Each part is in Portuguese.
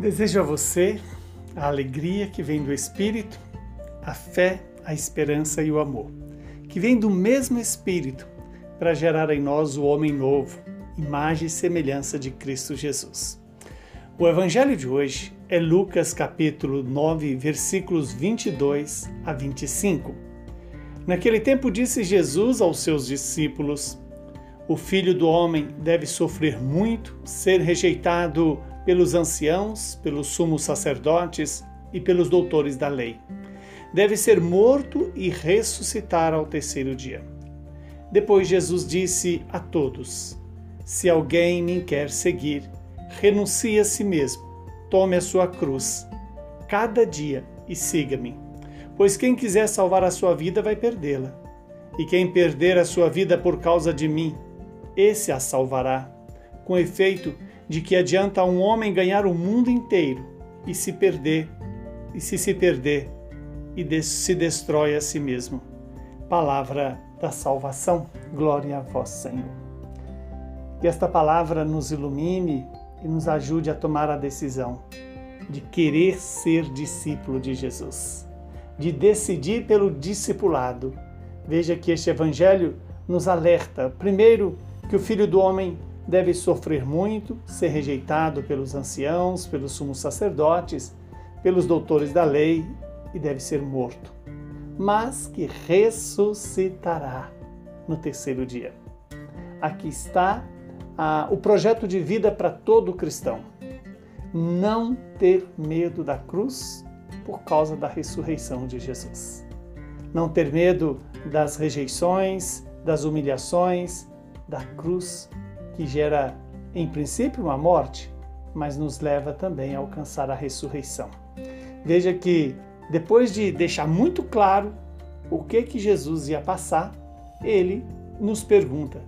Desejo a você a alegria que vem do Espírito, a fé, a esperança e o amor, que vem do mesmo Espírito para gerar em nós o homem novo, imagem e semelhança de Cristo Jesus. O evangelho de hoje é Lucas capítulo 9, versículos 22 a 25. Naquele tempo disse Jesus aos seus discípulos: O filho do homem deve sofrer muito, ser rejeitado pelos anciãos, pelos sumos sacerdotes e pelos doutores da lei. Deve ser morto e ressuscitar ao terceiro dia. Depois Jesus disse a todos: Se alguém me quer seguir, renuncie a si mesmo, tome a sua cruz, cada dia e siga-me. Pois quem quiser salvar a sua vida vai perdê-la. E quem perder a sua vida por causa de mim, esse a salvará. Com efeito, de que adianta um homem ganhar o mundo inteiro e se perder, e se se perder, e se destrói a si mesmo. Palavra da salvação. Glória a vós, Senhor. Que esta palavra nos ilumine e nos ajude a tomar a decisão de querer ser discípulo de Jesus, de decidir pelo discipulado. Veja que este evangelho nos alerta, primeiro, que o Filho do Homem deve sofrer muito, ser rejeitado pelos anciãos, pelos sumos sacerdotes, pelos doutores da lei e deve ser morto, mas que ressuscitará no terceiro dia. Aqui está ah, o projeto de vida para todo cristão. Não ter medo da cruz por causa da ressurreição de Jesus. Não ter medo das rejeições, das humilhações, da cruz que gera, em princípio, uma morte, mas nos leva também a alcançar a ressurreição. Veja que depois de deixar muito claro o que que Jesus ia passar, ele nos pergunta: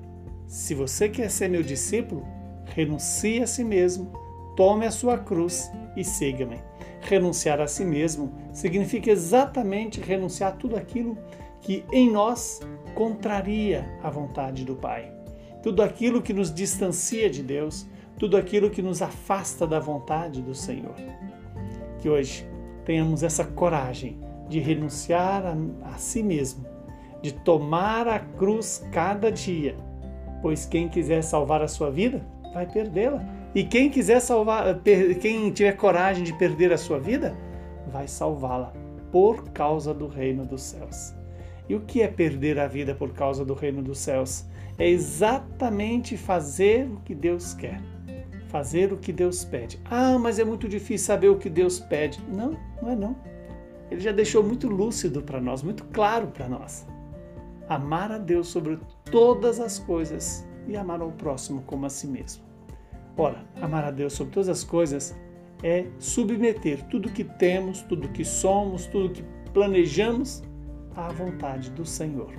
se você quer ser meu discípulo, renuncie a si mesmo, tome a sua cruz e siga-me. Renunciar a si mesmo significa exatamente renunciar a tudo aquilo que em nós contraria a vontade do Pai tudo aquilo que nos distancia de Deus, tudo aquilo que nos afasta da vontade do Senhor. Que hoje tenhamos essa coragem de renunciar a, a si mesmo, de tomar a cruz cada dia, pois quem quiser salvar a sua vida vai perdê-la. E quem quiser salvar, quem tiver coragem de perder a sua vida, vai salvá-la por causa do reino dos céus. E o que é perder a vida por causa do reino dos céus? É exatamente fazer o que Deus quer, fazer o que Deus pede. Ah, mas é muito difícil saber o que Deus pede. Não, não é não. Ele já deixou muito lúcido para nós, muito claro para nós. Amar a Deus sobre todas as coisas e amar ao próximo como a si mesmo. Ora, amar a Deus sobre todas as coisas é submeter tudo que temos, tudo que somos, tudo que planejamos à vontade do Senhor.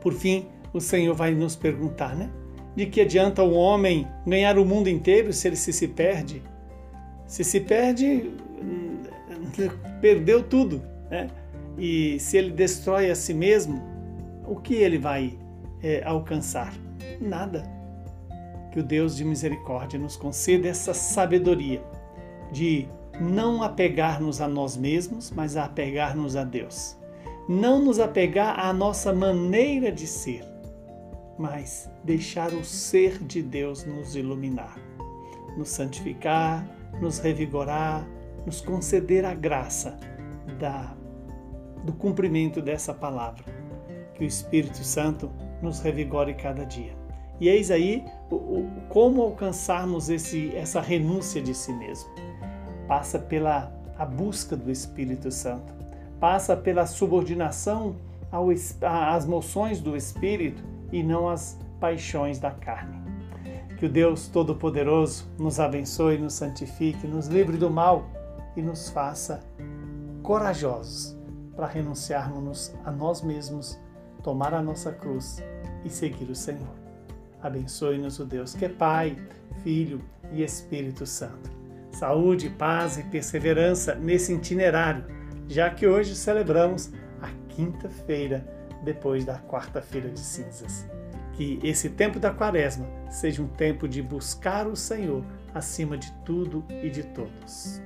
Por fim, o Senhor vai nos perguntar, né? De que adianta o homem ganhar o mundo inteiro se ele se, se perde? Se se perde, perdeu tudo, né? E se ele destrói a si mesmo, o que ele vai é, alcançar? Nada. Que o Deus de misericórdia nos conceda essa sabedoria de não apegar-nos a nós mesmos, mas a apegar-nos a Deus não nos apegar à nossa maneira de ser, mas deixar o ser de Deus nos iluminar, nos santificar, nos revigorar, nos conceder a graça da, do cumprimento dessa palavra. Que o Espírito Santo nos revigore cada dia. E eis aí o, o, como alcançarmos esse, essa renúncia de si mesmo. Passa pela a busca do Espírito Santo passa pela subordinação às moções do Espírito e não às paixões da carne. Que o Deus Todo-Poderoso nos abençoe, nos santifique, nos livre do mal e nos faça corajosos para renunciarmos a nós mesmos, tomar a nossa cruz e seguir o Senhor. Abençoe-nos o Deus que é Pai, Filho e Espírito Santo. Saúde, paz e perseverança nesse itinerário já que hoje celebramos a quinta-feira depois da quarta-feira de cinzas. Que esse tempo da quaresma seja um tempo de buscar o Senhor acima de tudo e de todos.